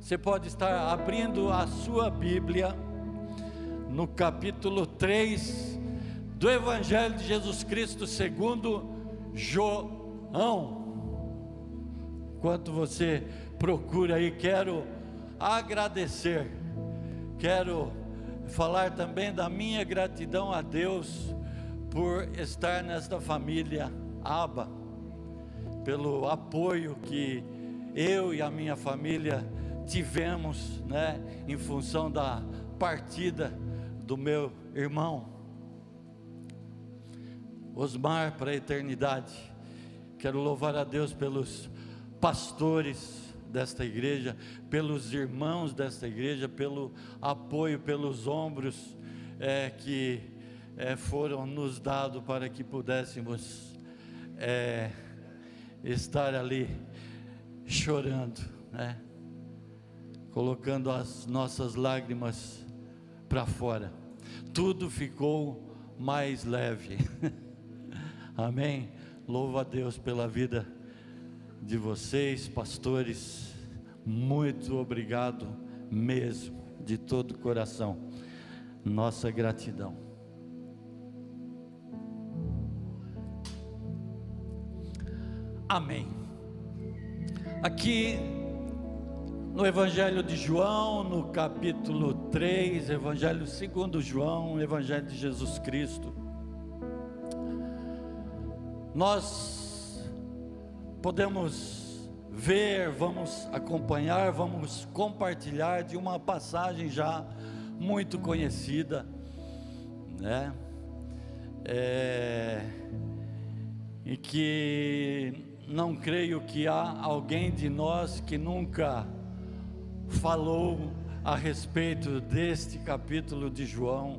Você pode estar abrindo a sua Bíblia no capítulo 3 do Evangelho de Jesus Cristo segundo João. Enquanto você procura aí, quero agradecer, quero falar também da minha gratidão a Deus por estar nesta família Aba, pelo apoio que eu e a minha família tivemos, né, em função da partida do meu irmão Osmar para a eternidade. Quero louvar a Deus pelos pastores desta igreja, pelos irmãos desta igreja, pelo apoio, pelos ombros é, que é, foram nos dados para que pudéssemos é, estar ali chorando, né? Colocando as nossas lágrimas para fora. Tudo ficou mais leve. Amém. Louva a Deus pela vida de vocês, pastores. Muito obrigado mesmo, de todo o coração. Nossa gratidão. Amém. Aqui no Evangelho de João, no capítulo 3, Evangelho segundo João, Evangelho de Jesus Cristo, nós podemos ver, vamos acompanhar, vamos compartilhar de uma passagem já muito conhecida, né? É, e que não creio que há alguém de nós que nunca falou a respeito deste capítulo de João,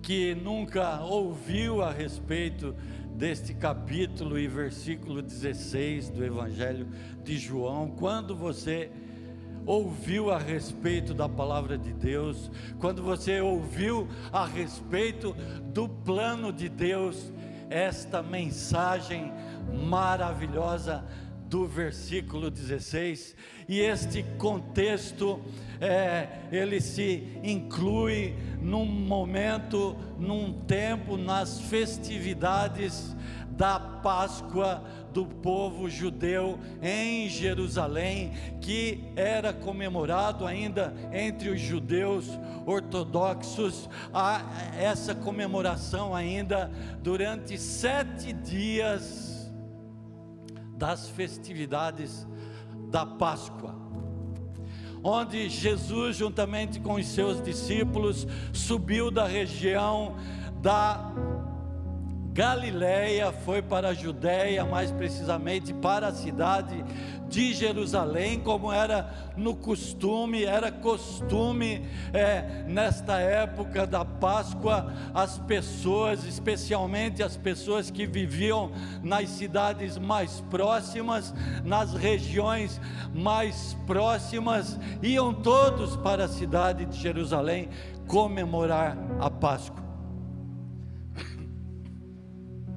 que nunca ouviu a respeito deste capítulo e versículo 16 do Evangelho de João, quando você ouviu a respeito da palavra de Deus, quando você ouviu a respeito do plano de Deus, esta mensagem maravilhosa do versículo 16, e este contexto, é, ele se inclui num momento, num tempo, nas festividades da Páscoa do povo judeu em Jerusalém, que era comemorado ainda entre os judeus ortodoxos, a essa comemoração ainda durante sete dias das festividades da Páscoa, onde Jesus, juntamente com os seus discípulos, subiu da região da Galileia, foi para a Judéia, mais precisamente para a cidade de Jerusalém, como era no costume, era costume é, nesta época da Páscoa, as pessoas, especialmente as pessoas que viviam nas cidades mais próximas, nas regiões mais próximas, iam todos para a cidade de Jerusalém comemorar a Páscoa.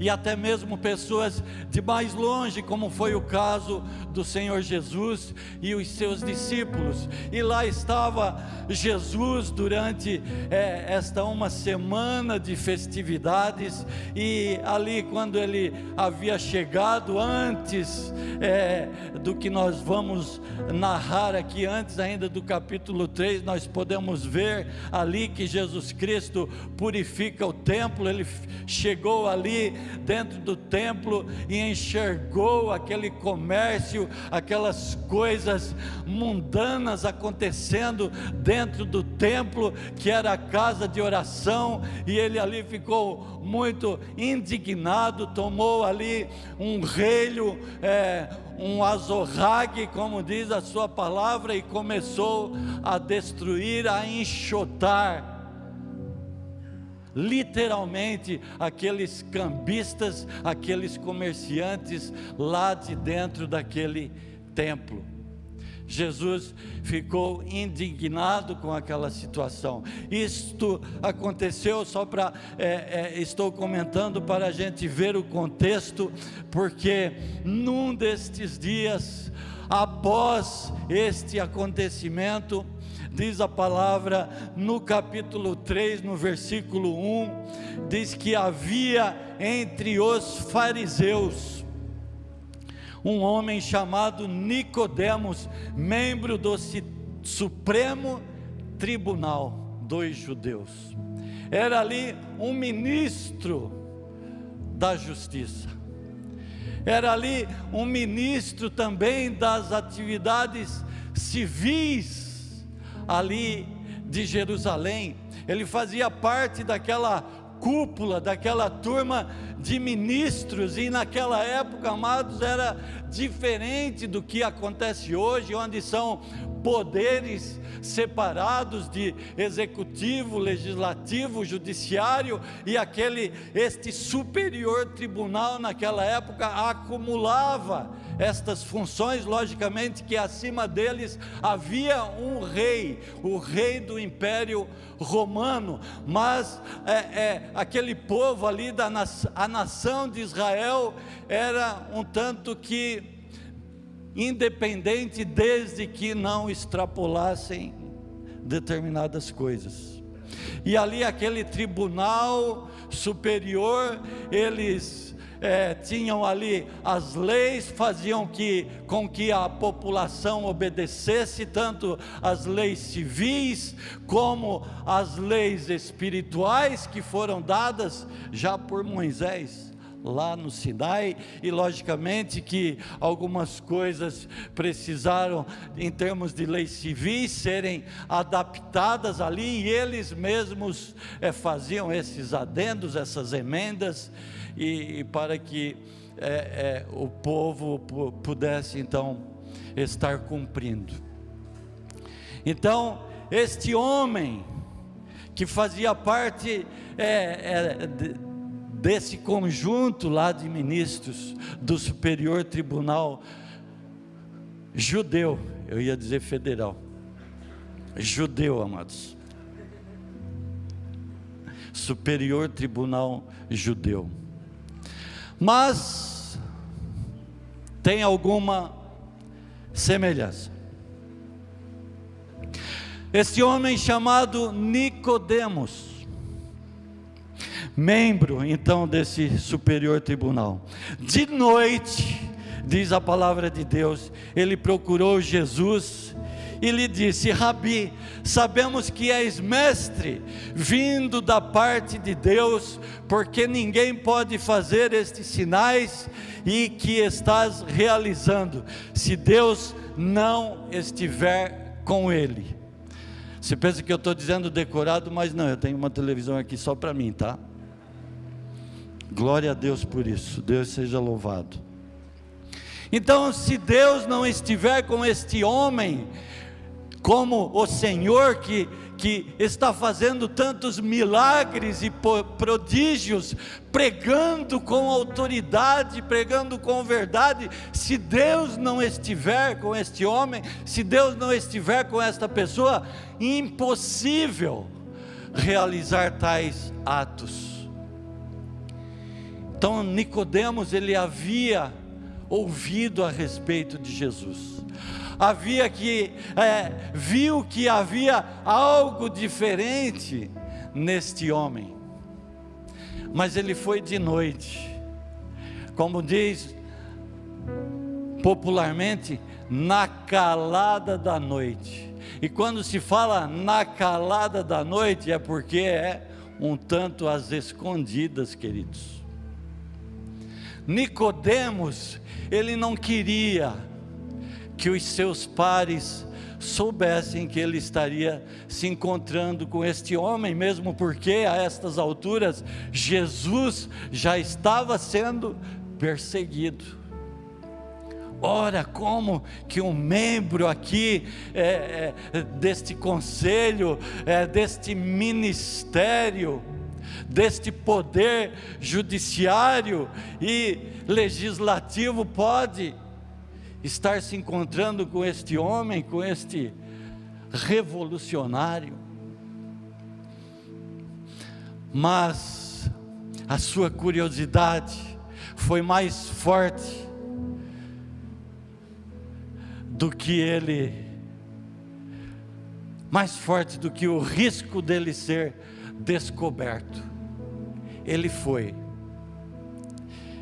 e até mesmo pessoas de mais longe, como foi o caso do Senhor Jesus e os seus discípulos. E lá estava Jesus durante é, esta uma semana de festividades, e ali, quando ele havia chegado, antes é, do que nós vamos narrar aqui, antes ainda do capítulo 3, nós podemos ver ali que Jesus Cristo purifica o templo, ele chegou ali dentro do templo e enxergou aquele comércio, aquelas coisas mundanas acontecendo dentro do templo, que era a casa de oração, e ele ali ficou muito indignado, tomou ali um relho, é, um azorrague, como diz a sua palavra, e começou a destruir, a enxotar literalmente aqueles cambistas, aqueles comerciantes lá de dentro daquele templo. Jesus ficou indignado com aquela situação. Isto aconteceu só para, é, é, estou comentando para a gente ver o contexto, porque num destes dias, após este acontecimento, diz a palavra no capítulo 3, no versículo 1, diz que havia entre os fariseus um homem chamado Nicodemos, membro do Supremo Tribunal dos Judeus. Era ali um ministro da justiça. Era ali um ministro também das atividades civis ali de Jerusalém. Ele fazia parte daquela cúpula, daquela turma de ministros, e naquela época, amados, era diferente do que acontece hoje, onde são poderes separados de executivo, legislativo, judiciário e aquele este superior tribunal naquela época acumulava estas funções, logicamente que acima deles havia um rei, o rei do Império Romano, mas é, é, aquele povo ali da a nação de Israel era um tanto que independente desde que não extrapolassem determinadas coisas. E ali aquele tribunal superior, eles é, tinham ali as leis, faziam que, com que a população obedecesse tanto as leis civis como as leis espirituais que foram dadas já por Moisés lá no Sinai, e logicamente que algumas coisas precisaram, em termos de leis civis, serem adaptadas ali, e eles mesmos é, faziam esses adendos, essas emendas, e, e para que é, é, o povo pudesse então estar cumprindo. Então, este homem que fazia parte é, de, desse conjunto lá de ministros do Superior Tribunal Judeu, eu ia dizer federal, judeu, amados. Superior Tribunal Judeu. Mas tem alguma semelhança. Este homem chamado Nicodemos, membro então desse superior tribunal. De noite, diz a palavra de Deus, ele procurou Jesus e lhe disse: Rabi, sabemos que és mestre, vindo da parte de Deus, porque ninguém pode fazer estes sinais e que estás realizando, se Deus não estiver com ele. Você pensa que eu estou dizendo decorado, mas não, eu tenho uma televisão aqui só para mim, tá? Glória a Deus por isso, Deus seja louvado. Então, se Deus não estiver com este homem, como o Senhor que, que está fazendo tantos milagres e prodígios, pregando com autoridade, pregando com verdade, se Deus não estiver com este homem, se Deus não estiver com esta pessoa, impossível realizar tais atos. Então Nicodemos ele havia ouvido a respeito de Jesus. Havia que é, viu que havia algo diferente neste homem. Mas ele foi de noite. Como diz popularmente, na calada da noite. E quando se fala na calada da noite é porque é um tanto às escondidas, queridos. Nicodemos, ele não queria que os seus pares soubessem que ele estaria se encontrando com este homem, mesmo porque a estas alturas Jesus já estava sendo perseguido. Ora, como que um membro aqui é, é, deste conselho, é, deste ministério, deste poder judiciário e legislativo pode estar se encontrando com este homem, com este revolucionário. Mas a sua curiosidade foi mais forte do que ele, mais forte do que o risco dele ser descoberto. Ele foi,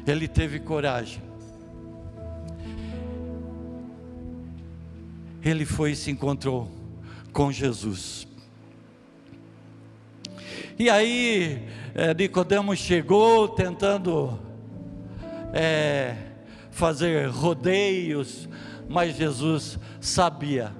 ele teve coragem, ele foi e se encontrou com Jesus. E aí, é, Nicodemos chegou tentando é, fazer rodeios, mas Jesus sabia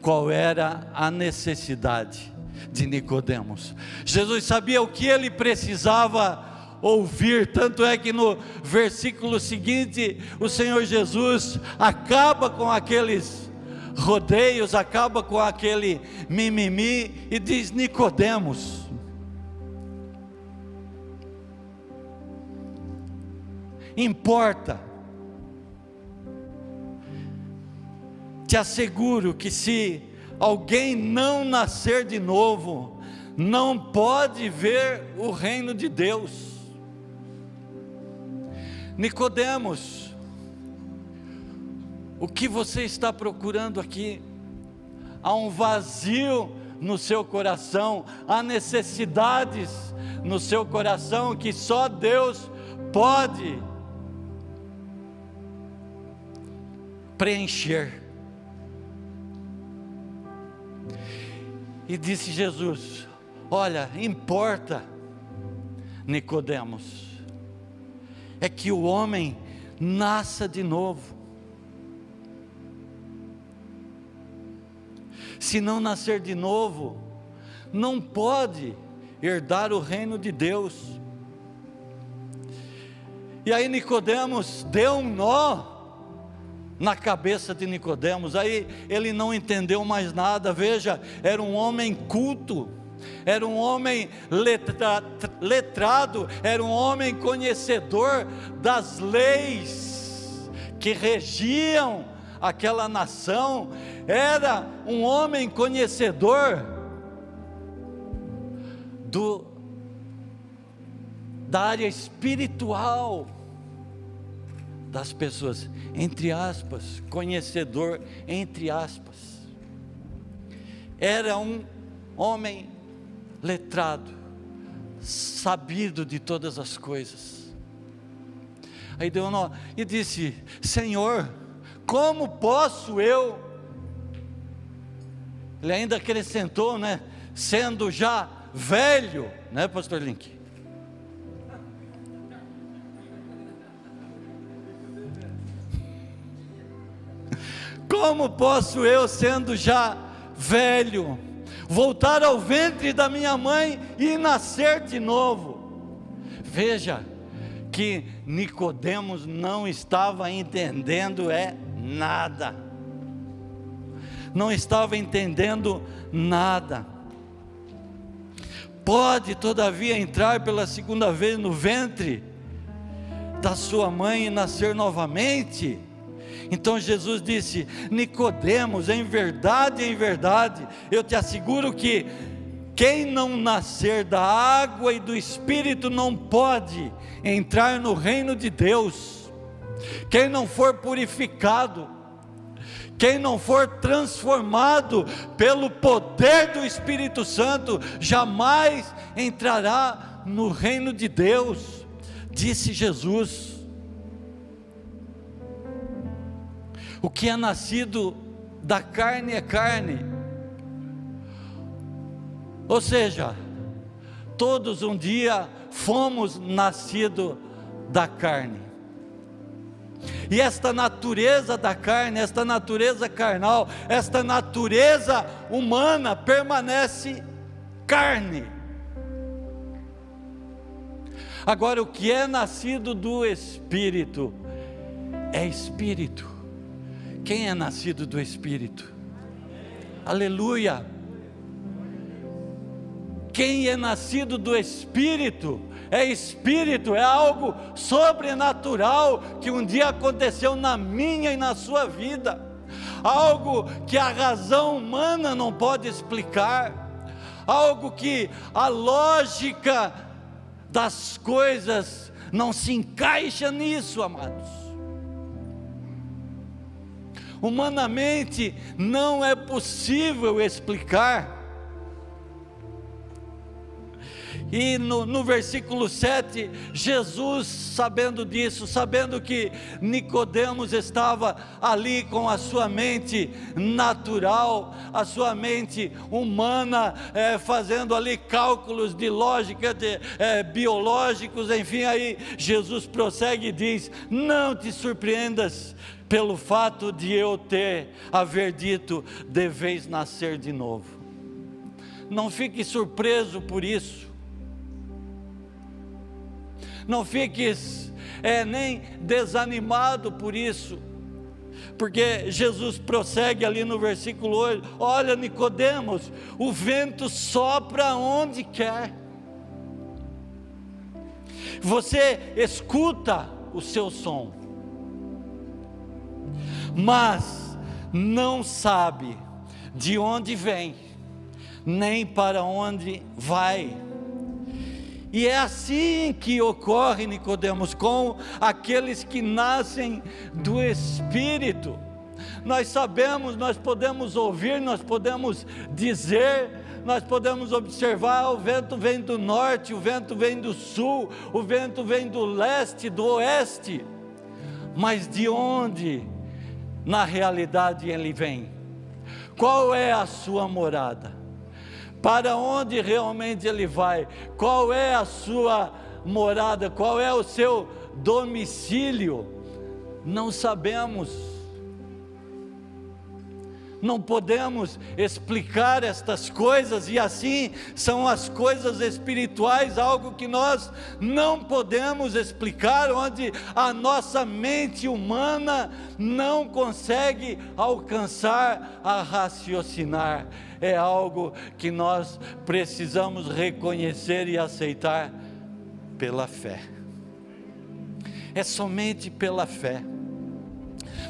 qual era a necessidade de Nicodemos. Jesus sabia o que ele precisava ouvir, tanto é que no versículo seguinte, o Senhor Jesus acaba com aqueles rodeios, acaba com aquele mimimi e diz: Nicodemos, importa. Te asseguro que se alguém não nascer de novo, não pode ver o reino de Deus. Nicodemos, o que você está procurando aqui? Há um vazio no seu coração, há necessidades no seu coração que só Deus pode preencher. E disse Jesus: Olha, importa, Nicodemos, é que o homem nasça de novo. Se não nascer de novo, não pode herdar o reino de Deus. E aí Nicodemos deu um nó na cabeça de Nicodemos. Aí ele não entendeu mais nada. Veja, era um homem culto, era um homem letra, letrado, era um homem conhecedor das leis que regiam aquela nação, era um homem conhecedor do da área espiritual das pessoas, entre aspas, conhecedor, entre aspas. Era um homem letrado, sabido de todas as coisas. Aí deu um nó e disse: Senhor, como posso eu? Ele ainda acrescentou, né? Sendo já velho, né, Pastor Link? Como posso eu, sendo já velho, voltar ao ventre da minha mãe e nascer de novo? Veja que Nicodemos não estava entendendo é nada. Não estava entendendo nada. Pode, todavia, entrar pela segunda vez no ventre da sua mãe e nascer novamente? Então Jesus disse: Nicodemos, em verdade, em verdade, eu te asseguro que quem não nascer da água e do espírito não pode entrar no reino de Deus. Quem não for purificado, quem não for transformado pelo poder do Espírito Santo, jamais entrará no reino de Deus, disse Jesus. O que é nascido da carne é carne. Ou seja, todos um dia fomos nascidos da carne. E esta natureza da carne, esta natureza carnal, esta natureza humana permanece carne. Agora, o que é nascido do Espírito é Espírito. Quem é nascido do Espírito? Aleluia! quem é nascido do Espírito, é espírito, é algo sobrenatural que um dia aconteceu na minha e na sua vida, algo que a razão humana não pode explicar, algo que a lógica das coisas não se encaixa nisso, amados. Humanamente não é possível explicar. E no, no, versículo 7, Jesus, sabendo disso, sabendo que Nicodemos estava ali com a sua mente natural, a sua mente humana, é, fazendo ali cálculos de lógica, de, é, biológicos, enfim, aí Jesus prossegue e diz: Não te surpreendas pelo fato de eu ter haver dito, deveis nascer de novo. Não fique surpreso por isso não fiques é, nem desanimado por isso, porque Jesus prossegue ali no versículo 8: Olha, Nicodemos, o vento sopra onde quer. Você escuta o seu som, mas não sabe de onde vem, nem para onde vai. E é assim que ocorre, Nicodemos, com aqueles que nascem do Espírito. Nós sabemos, nós podemos ouvir, nós podemos dizer, nós podemos observar: o vento vem do norte, o vento vem do sul, o vento vem do leste, do oeste. Mas de onde, na realidade, ele vem? Qual é a sua morada? para onde realmente ele vai, qual é a sua morada, qual é o seu domicílio, não sabemos. Não podemos explicar estas coisas, e assim são as coisas espirituais, algo que nós não podemos explicar, onde a nossa mente humana não consegue alcançar a raciocinar é algo que nós precisamos reconhecer e aceitar pela fé. É somente pela fé.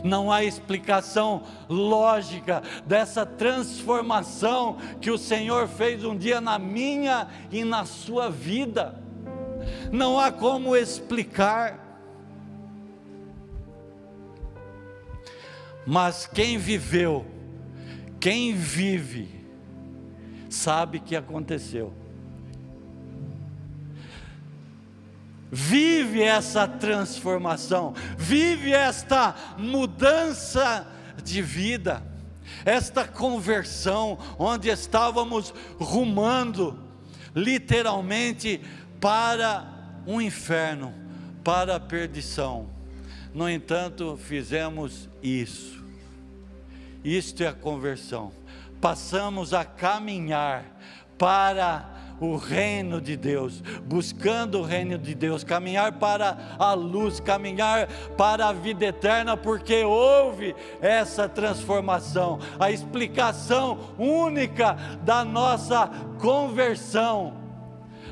Não há explicação lógica dessa transformação que o Senhor fez um dia na minha e na sua vida. Não há como explicar. Mas quem viveu, quem vive, sabe que aconteceu. Vive essa transformação, vive esta mudança de vida, esta conversão, onde estávamos rumando, literalmente, para um inferno, para a perdição. No entanto, fizemos isso. Isto é a conversão passamos a caminhar para o reino de Deus, buscando o reino de Deus, caminhar para a luz, caminhar para a vida eterna, porque houve essa transformação, a explicação única da nossa conversão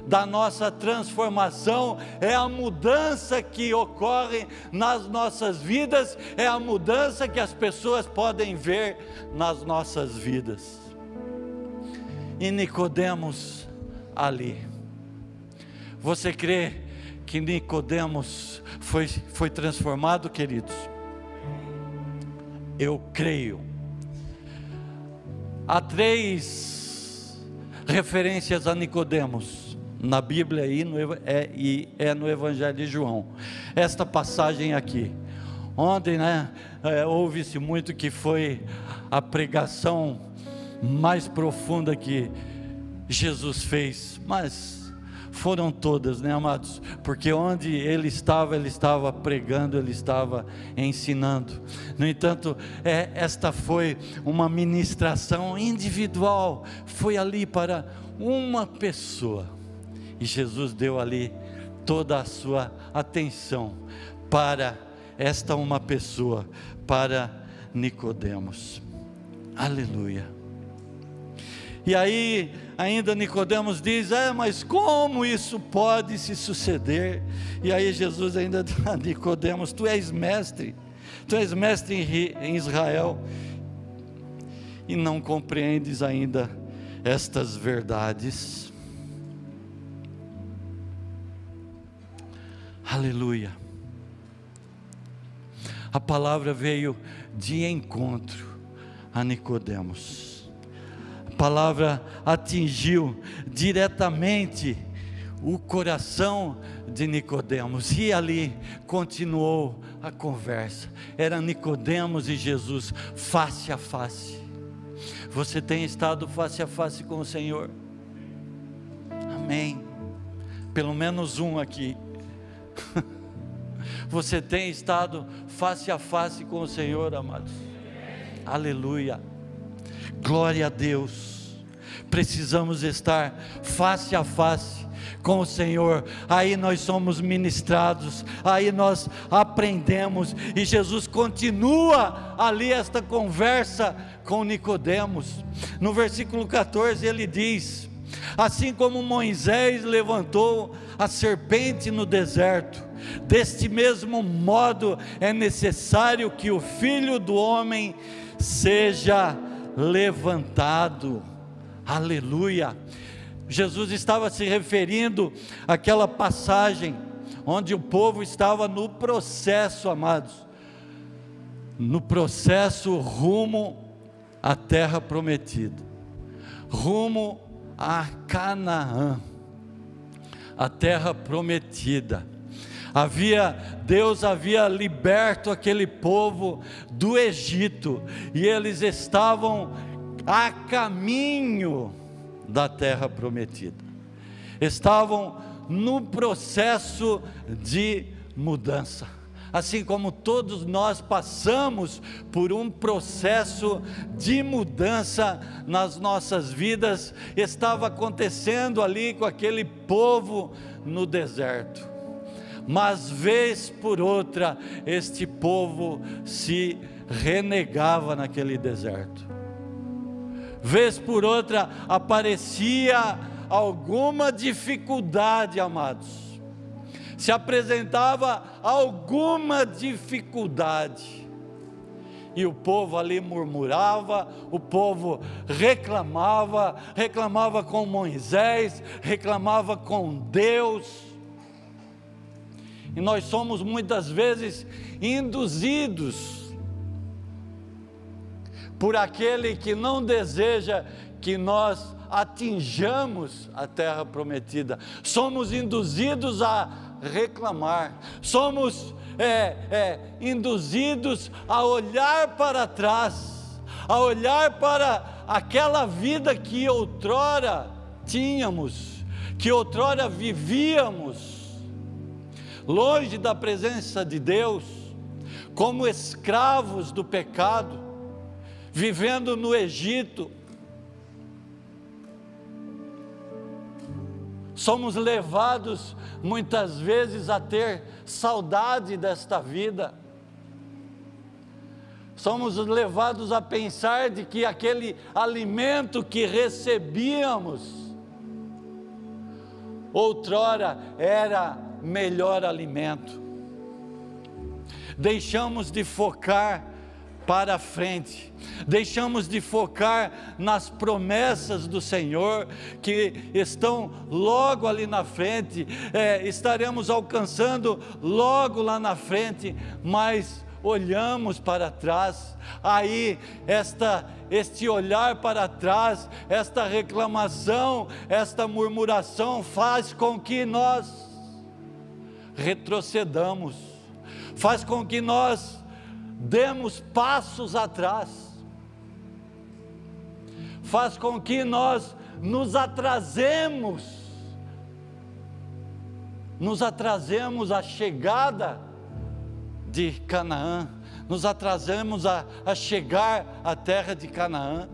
da nossa transformação, é a mudança que ocorre nas nossas vidas, é a mudança que as pessoas podem ver nas nossas vidas. E Nicodemos ali. Você crê que Nicodemos foi, foi transformado, queridos? Eu creio. Há três referências a Nicodemos na Bíblia e, no, é, e é no Evangelho de João. Esta passagem aqui. Ontem, né, é, ouve-se muito que foi a pregação mais profunda que Jesus fez, mas foram todas, né, amados? Porque onde ele estava, ele estava pregando, ele estava ensinando. No entanto, é, esta foi uma ministração individual, foi ali para uma pessoa. E Jesus deu ali toda a sua atenção para esta uma pessoa, para Nicodemos. Aleluia. E aí, ainda Nicodemos diz: "É, mas como isso pode se suceder?" E aí Jesus ainda Nicodemos: "Tu és mestre, tu és mestre em Israel e não compreendes ainda estas verdades?" Aleluia. A palavra veio de encontro a Nicodemos. Palavra atingiu diretamente o coração de Nicodemos e ali continuou a conversa. Era Nicodemos e Jesus face a face. Você tem estado face a face com o Senhor? Amém. Pelo menos um aqui. Você tem estado face a face com o Senhor, amados? Aleluia. Glória a Deus. Precisamos estar face a face com o Senhor, aí nós somos ministrados, aí nós aprendemos, e Jesus continua ali esta conversa com Nicodemos. No versículo 14 ele diz: Assim como Moisés levantou a serpente no deserto, deste mesmo modo é necessário que o filho do homem seja levantado. Aleluia. Jesus estava se referindo àquela passagem onde o povo estava no processo, amados, no processo rumo à terra prometida, rumo a Canaã, a terra prometida. Havia Deus havia liberto aquele povo do Egito e eles estavam a caminho da terra prometida. Estavam no processo de mudança assim como todos nós passamos por um processo de mudança nas nossas vidas, estava acontecendo ali com aquele povo no deserto. Mas vez por outra, este povo se renegava naquele deserto. Vez por outra aparecia alguma dificuldade, amados se apresentava alguma dificuldade. E o povo ali murmurava, o povo reclamava, reclamava com Moisés, reclamava com Deus. E nós somos muitas vezes induzidos por aquele que não deseja que nós atinjamos a terra prometida. Somos induzidos a reclamar, somos é, é, induzidos a olhar para trás, a olhar para aquela vida que outrora tínhamos, que outrora vivíamos, longe da presença de Deus, como escravos do pecado, vivendo no Egito, somos levados muitas vezes a ter saudade desta vida. Somos levados a pensar de que aquele alimento que recebíamos outrora era melhor alimento. Deixamos de focar para frente, deixamos de focar nas promessas do Senhor que estão logo ali na frente, é, estaremos alcançando logo lá na frente, mas olhamos para trás, aí esta este olhar para trás, esta reclamação, esta murmuração faz com que nós retrocedamos, faz com que nós demos passos atrás, faz com que nós nos atrasemos, nos atrasemos a chegada de Canaã, nos atrasemos a, a chegar à terra de Canaã.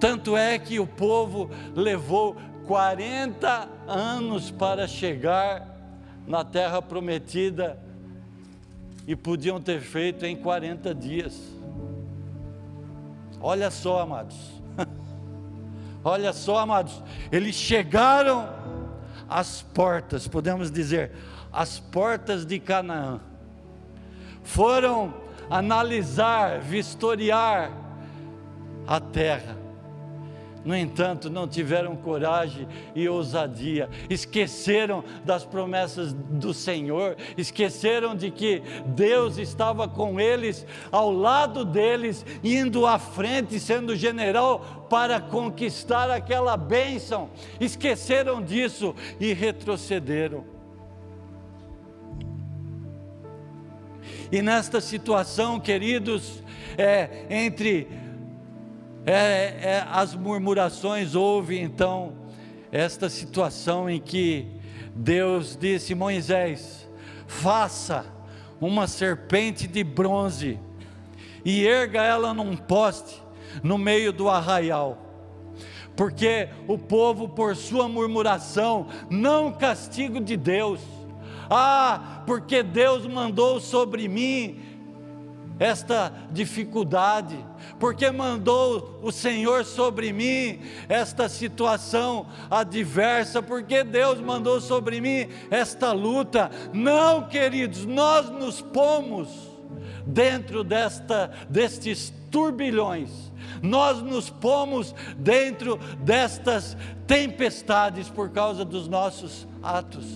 Tanto é que o povo levou 40 anos para chegar na terra prometida e podiam ter feito em 40 dias. Olha só, amados. Olha só, amados. Eles chegaram às portas, podemos dizer, às portas de Canaã. Foram analisar, vistoriar a terra. No entanto, não tiveram coragem e ousadia, esqueceram das promessas do Senhor, esqueceram de que Deus estava com eles, ao lado deles, indo à frente, sendo general para conquistar aquela bênção. Esqueceram disso e retrocederam. E nesta situação, queridos, é, entre é, é, as murmurações, houve então esta situação em que Deus disse: Moisés, faça uma serpente de bronze e erga ela num poste no meio do arraial. Porque o povo, por sua murmuração, não castigo de Deus. Ah, porque Deus mandou sobre mim esta dificuldade, porque mandou o Senhor sobre mim esta situação adversa, porque Deus mandou sobre mim esta luta. Não, queridos, nós nos pomos dentro desta destes turbilhões. Nós nos pomos dentro destas tempestades por causa dos nossos atos.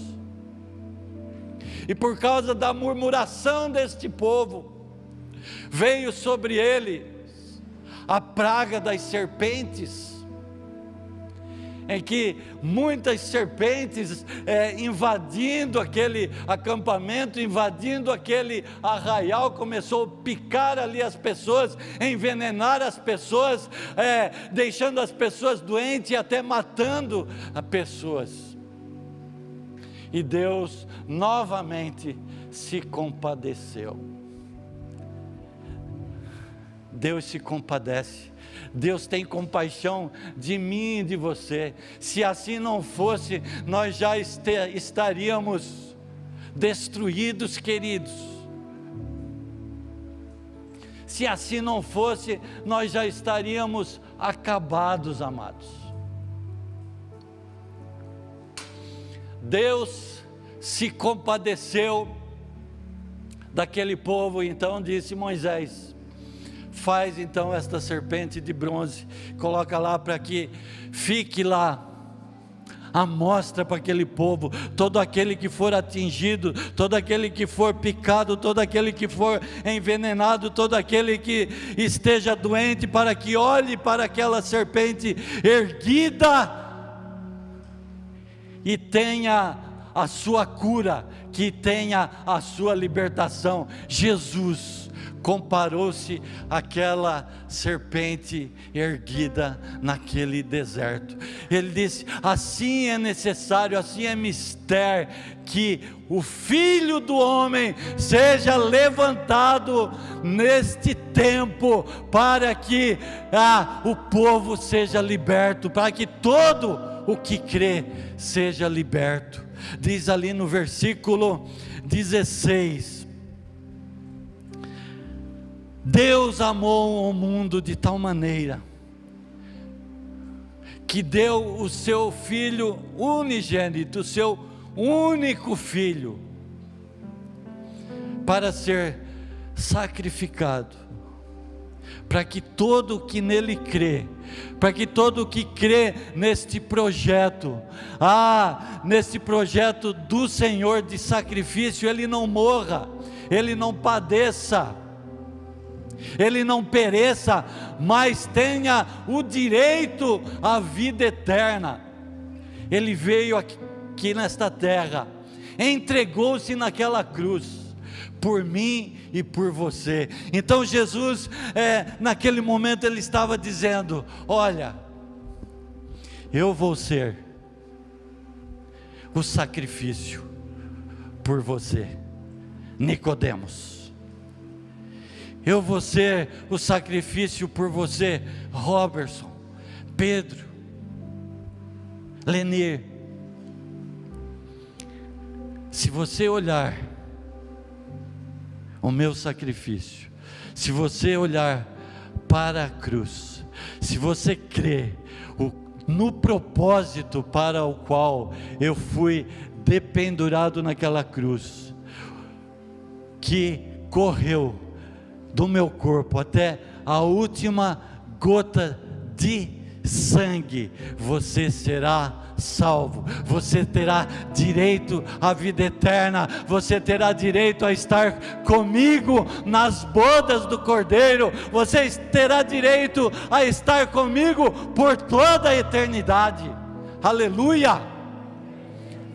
E por causa da murmuração deste povo, veio sobre ele a praga das serpentes, em que muitas serpentes é, invadindo aquele acampamento, invadindo aquele arraial, começou a picar ali as pessoas, envenenar as pessoas, é, deixando as pessoas doentes e até matando as pessoas. E Deus novamente se compadeceu. Deus se compadece. Deus tem compaixão de mim e de você. Se assim não fosse, nós já estaríamos destruídos, queridos. Se assim não fosse, nós já estaríamos acabados, amados. Deus se compadeceu daquele povo, então disse Moisés: faz então esta serpente de bronze, coloca lá para que fique lá a mostra para aquele povo, todo aquele que for atingido, todo aquele que for picado, todo aquele que for envenenado, todo aquele que esteja doente, para que olhe para aquela serpente erguida e tenha a sua cura, que tenha a sua libertação. Jesus comparou-se àquela serpente erguida naquele deserto. Ele disse: assim é necessário, assim é mistério que o Filho do Homem seja levantado neste tempo, para que ah, o povo seja liberto, para que todo o que crê seja liberto. Diz ali no versículo 16: Deus amou o mundo de tal maneira que deu o seu filho unigênito, o seu único filho, para ser sacrificado, para que todo que nele crê, para que todo que crê neste projeto, ah, nesse projeto do Senhor de sacrifício, ele não morra, ele não padeça, ele não pereça, mas tenha o direito à vida eterna. Ele veio aqui, aqui nesta terra, entregou-se naquela cruz, por mim e por você. Então Jesus, é, naquele momento, ele estava dizendo: Olha, eu vou ser o sacrifício por você, Nicodemos eu vou ser o sacrifício por você, Robertson, Pedro, Lenir. Se você olhar o meu sacrifício, se você olhar para a cruz, se você crê no propósito para o qual eu fui dependurado naquela cruz, que correu do meu corpo até a última gota de sangue, você será salvo, você terá direito à vida eterna, você terá direito a estar comigo nas bodas do Cordeiro, você terá direito a estar comigo por toda a eternidade. Aleluia!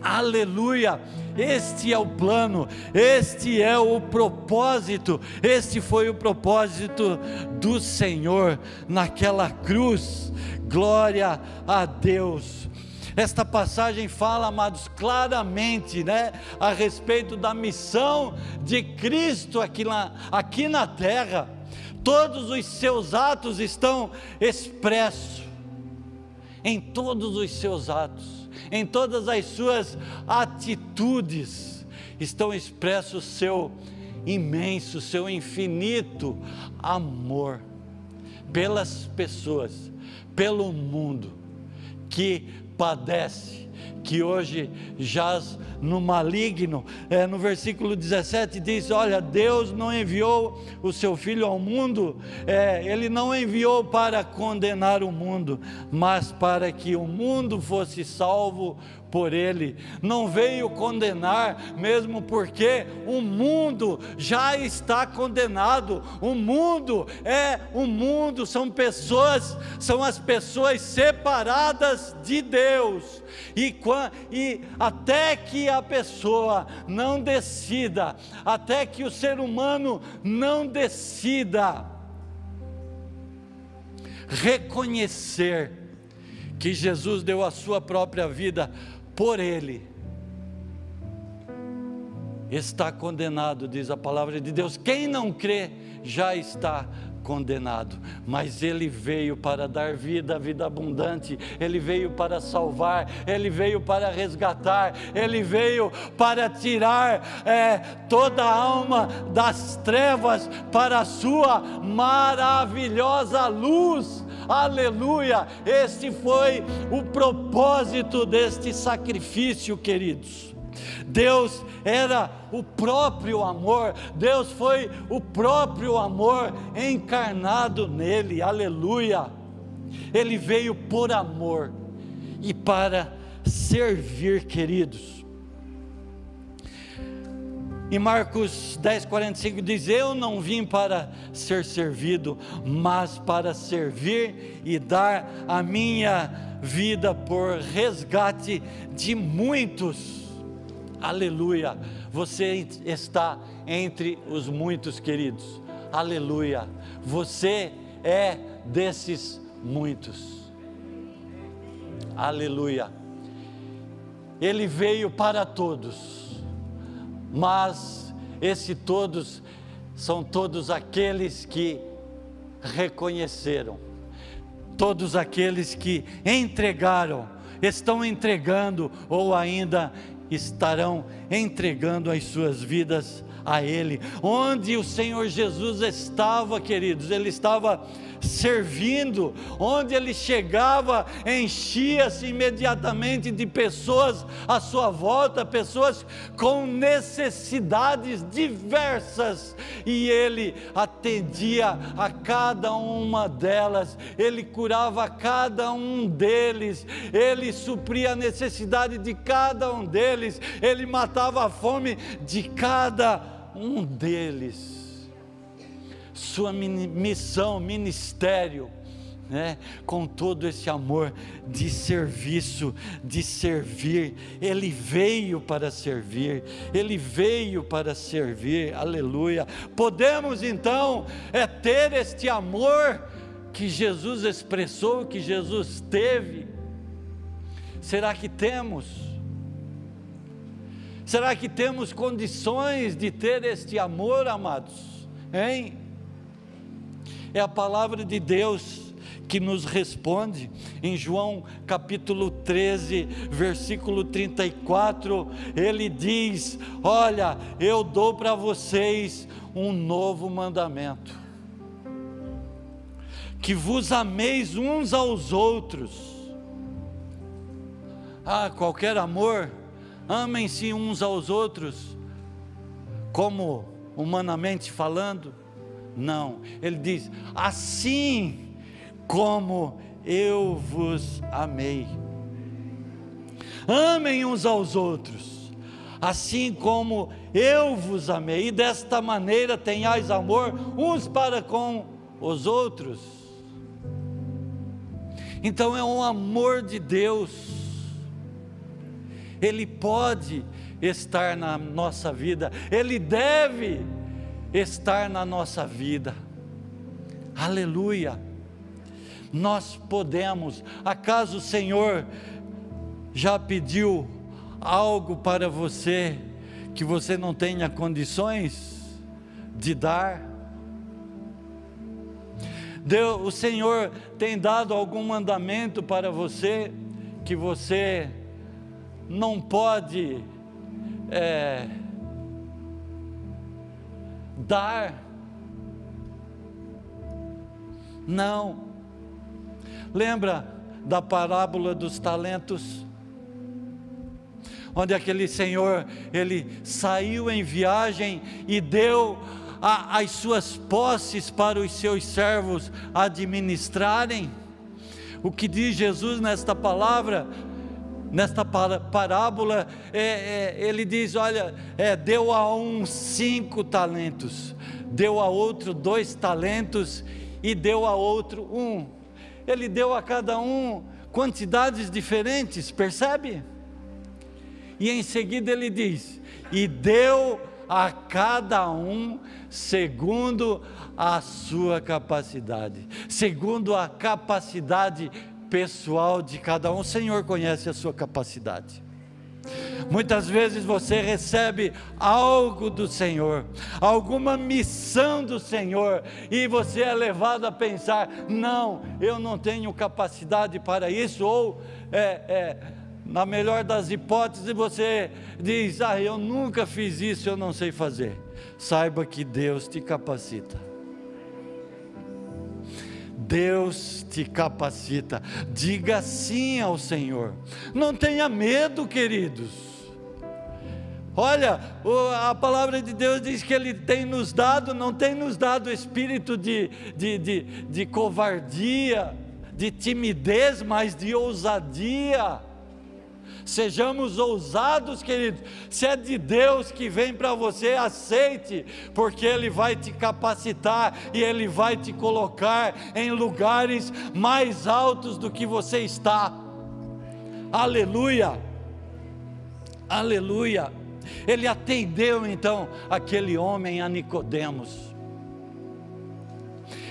Aleluia! Este é o plano, este é o propósito, este foi o propósito do Senhor naquela cruz. Glória a Deus. Esta passagem fala, amados, claramente, né, a respeito da missão de Cristo aqui na, aqui na terra. Todos os seus atos estão expressos em todos os seus atos, em todas as suas atitudes, estão expressos o seu imenso, seu infinito amor pelas pessoas, pelo mundo que padece, que hoje jaz no maligno. É, no versículo 17 diz: Olha, Deus não enviou o seu Filho ao mundo, é, Ele não enviou para condenar o mundo, mas para que o mundo fosse salvo por ele, não veio condenar, mesmo porque o mundo já está condenado. O mundo é o mundo, são pessoas, são as pessoas separadas de Deus. E, e até que a pessoa não decida, até que o ser humano não decida reconhecer que Jesus deu a sua própria vida por ele, está condenado, diz a palavra de Deus. Quem não crê já está condenado, mas ele veio para dar vida, vida abundante, ele veio para salvar, ele veio para resgatar, ele veio para tirar é, toda a alma das trevas para a sua maravilhosa luz aleluia. Este foi o propósito deste sacrifício, queridos. Deus era o próprio amor, Deus foi o próprio amor encarnado nele, aleluia. Ele veio por amor e para servir, queridos. E Marcos 10, 45 diz: Eu não vim para ser servido, mas para servir e dar a minha vida por resgate de muitos. Aleluia. Você está entre os muitos, queridos. Aleluia. Você é desses muitos. Aleluia. Ele veio para todos mas esse todos são todos aqueles que reconheceram, todos aqueles que entregaram, estão entregando ou ainda estarão entregando as suas vidas a Ele. Onde o Senhor Jesus estava, queridos, Ele estava servindo, onde ele chegava, enchia-se imediatamente de pessoas à sua volta, pessoas com necessidades diversas, e ele atendia a cada uma delas, ele curava cada um deles, ele supria a necessidade de cada um deles, ele matava a fome de cada um deles sua missão, ministério, né? com todo esse amor de serviço, de servir. Ele veio para servir, ele veio para servir, aleluia. Podemos então é, ter este amor que Jesus expressou, que Jesus teve. Será que temos? Será que temos condições de ter este amor, amados? Hein? É a palavra de Deus que nos responde. Em João capítulo 13, versículo 34, ele diz: Olha, eu dou para vocês um novo mandamento. que vos ameis uns aos outros. Ah, qualquer amor, amem-se uns aos outros, como humanamente falando. Não, ele diz: assim como eu vos amei. Amem uns aos outros, assim como eu vos amei, e desta maneira tenhais amor uns para com os outros. Então é um amor de Deus, Ele pode estar na nossa vida, Ele deve estar na nossa vida, aleluia. Nós podemos, acaso o Senhor já pediu algo para você que você não tenha condições de dar? Deus, o Senhor tem dado algum mandamento para você que você não pode é, dar? Não. Lembra da parábola dos talentos? Onde aquele senhor, ele saiu em viagem e deu a, as suas posses para os seus servos administrarem. O que diz Jesus nesta palavra, nesta parábola, é, é, ele diz: olha, é, deu a um cinco talentos, deu a outro dois talentos e deu a outro um. Ele deu a cada um quantidades diferentes, percebe? E em seguida ele diz: e deu a cada um segundo a sua capacidade, segundo a capacidade pessoal de cada um. O Senhor conhece a sua capacidade. Muitas vezes você recebe algo do Senhor, alguma missão do Senhor, e você é levado a pensar: não, eu não tenho capacidade para isso, ou é, é, na melhor das hipóteses, você diz: ah, eu nunca fiz isso, eu não sei fazer. Saiba que Deus te capacita. Deus te capacita. Diga sim ao Senhor. Não tenha medo, queridos. Olha, a palavra de Deus diz que Ele tem nos dado, não tem nos dado espírito de, de, de, de covardia, de timidez, mas de ousadia. Sejamos ousados, queridos. Se é de Deus que vem para você, aceite, porque Ele vai te capacitar e Ele vai te colocar em lugares mais altos do que você está. Aleluia, aleluia. Ele atendeu então aquele homem a Nicodemos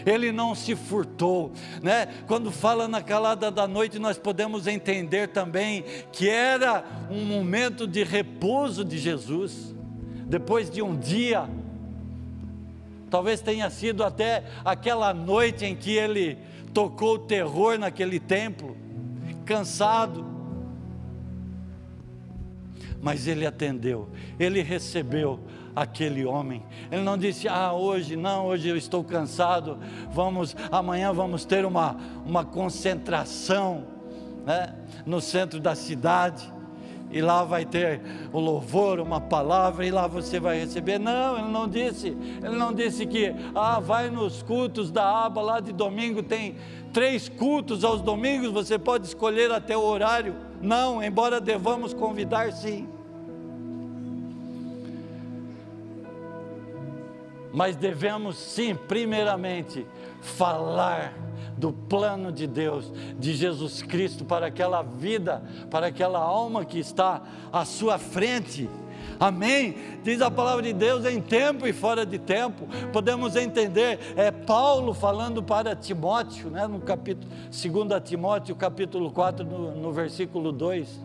ele não se furtou, né? Quando fala na calada da noite, nós podemos entender também que era um momento de repouso de Jesus, depois de um dia, talvez tenha sido até aquela noite em que ele tocou o terror naquele templo, cansado, mas ele atendeu, ele recebeu aquele homem. Ele não disse, ah, hoje não, hoje eu estou cansado, vamos, amanhã vamos ter uma, uma concentração né, no centro da cidade. E lá vai ter o louvor, uma palavra, e lá você vai receber. Não, ele não disse. Ele não disse que, ah, vai nos cultos da aba lá de domingo, tem três cultos aos domingos, você pode escolher até o horário. Não, embora devamos convidar sim. mas devemos sim, primeiramente, falar do plano de Deus, de Jesus Cristo para aquela vida, para aquela alma que está à sua frente. Amém? Diz a palavra de Deus em tempo e fora de tempo. Podemos entender, é Paulo falando para Timóteo, né, no capítulo 2 Timóteo, capítulo 4, no, no versículo 2.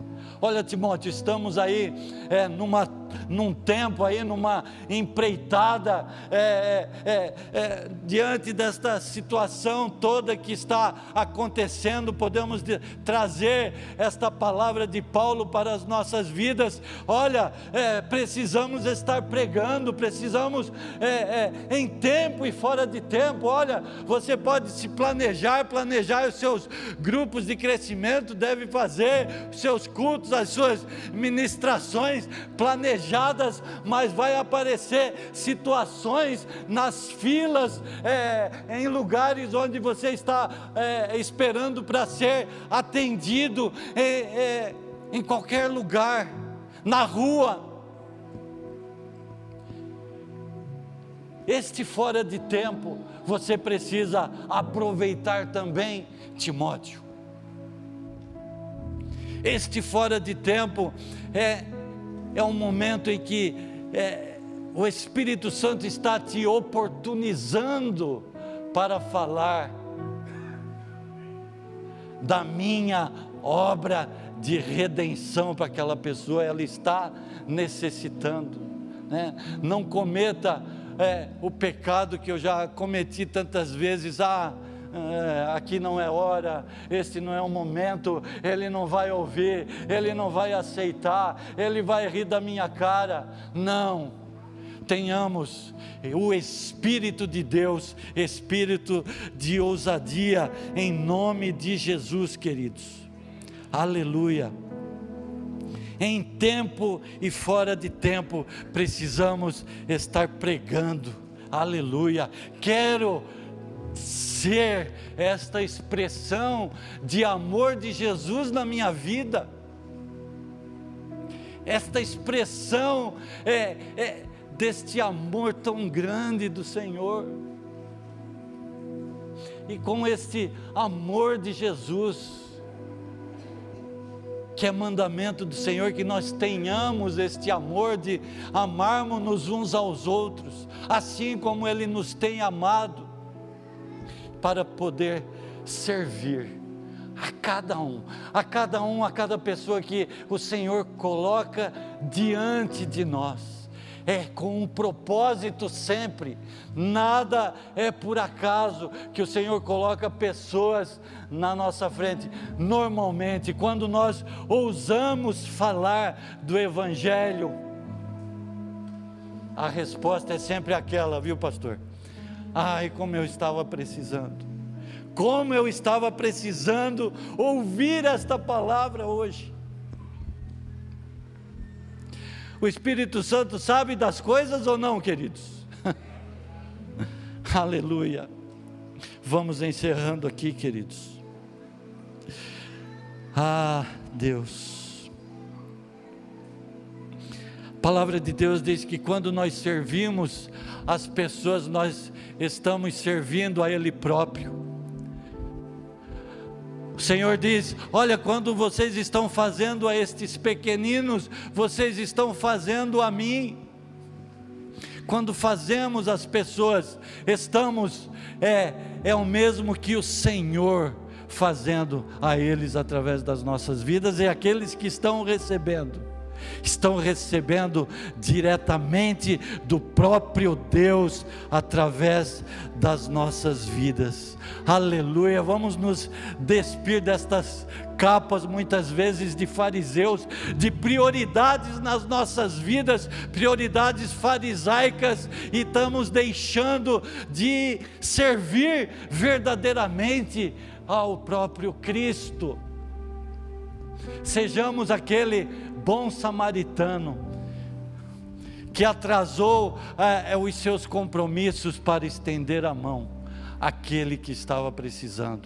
Olha, Timóteo, estamos aí é, numa, num tempo aí, numa empreitada, é, é, é, diante desta situação toda que está acontecendo, podemos de, trazer esta palavra de Paulo para as nossas vidas. Olha, é, precisamos estar pregando, precisamos é, em tempo e fora de tempo. Olha, você pode se planejar, planejar os seus grupos de crescimento, deve fazer os seus cultos as suas ministrações planejadas, mas vai aparecer situações nas filas, é, em lugares onde você está é, esperando para ser atendido, é, é, em qualquer lugar, na rua. Este fora de tempo, você precisa aproveitar também, Timóteo este fora de tempo é, é um momento em que é, o Espírito Santo está te oportunizando para falar da minha obra de redenção para aquela pessoa, ela está necessitando. Né? Não cometa é, o pecado que eu já cometi tantas vezes. Ah, é, aqui não é hora, este não é o momento, ele não vai ouvir, ele não vai aceitar, ele vai rir da minha cara. Não, tenhamos o Espírito de Deus, Espírito de ousadia, em nome de Jesus, queridos. Aleluia. Em tempo e fora de tempo, precisamos estar pregando. Aleluia. Quero ser esta expressão de amor de Jesus na minha vida, esta expressão é, é, deste amor tão grande do Senhor. E com este amor de Jesus, que é mandamento do Senhor, que nós tenhamos este amor de amarmos uns aos outros, assim como Ele nos tem amado para poder servir a cada um, a cada um, a cada pessoa que o Senhor coloca diante de nós. É com um propósito sempre, nada é por acaso que o Senhor coloca pessoas na nossa frente. Normalmente, quando nós ousamos falar do Evangelho, a resposta é sempre aquela, viu, pastor? Ai, como eu estava precisando. Como eu estava precisando ouvir esta palavra hoje. O Espírito Santo sabe das coisas ou não, queridos? Aleluia. Vamos encerrando aqui, queridos. Ah, Deus. A palavra de Deus diz que quando nós servimos as pessoas, nós estamos servindo a Ele próprio. O Senhor diz: Olha, quando vocês estão fazendo a estes pequeninos, vocês estão fazendo a mim. Quando fazemos as pessoas, estamos, é, é o mesmo que o Senhor fazendo a eles através das nossas vidas e aqueles que estão recebendo estão recebendo diretamente do próprio Deus através das nossas vidas. Aleluia. Vamos nos despir destas capas muitas vezes de fariseus, de prioridades nas nossas vidas, prioridades farisaicas, e estamos deixando de servir verdadeiramente ao próprio Cristo. Sejamos aquele bom samaritano que atrasou é, os seus compromissos para estender a mão àquele que estava precisando.